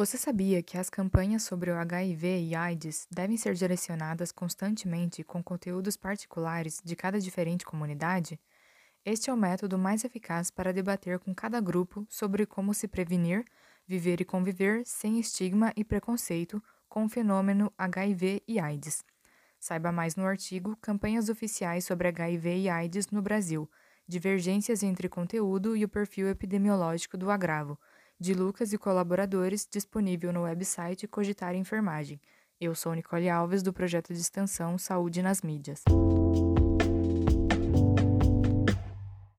Você sabia que as campanhas sobre o HIV e AIDS devem ser direcionadas constantemente com conteúdos particulares de cada diferente comunidade? Este é o método mais eficaz para debater com cada grupo sobre como se prevenir, viver e conviver sem estigma e preconceito com o fenômeno HIV e AIDS. Saiba mais no artigo Campanhas Oficiais sobre HIV e AIDS no Brasil Divergências entre conteúdo e o perfil epidemiológico do agravo de Lucas e colaboradores, disponível no website Cogitar Enfermagem. Eu sou Nicole Alves, do projeto de extensão Saúde nas Mídias.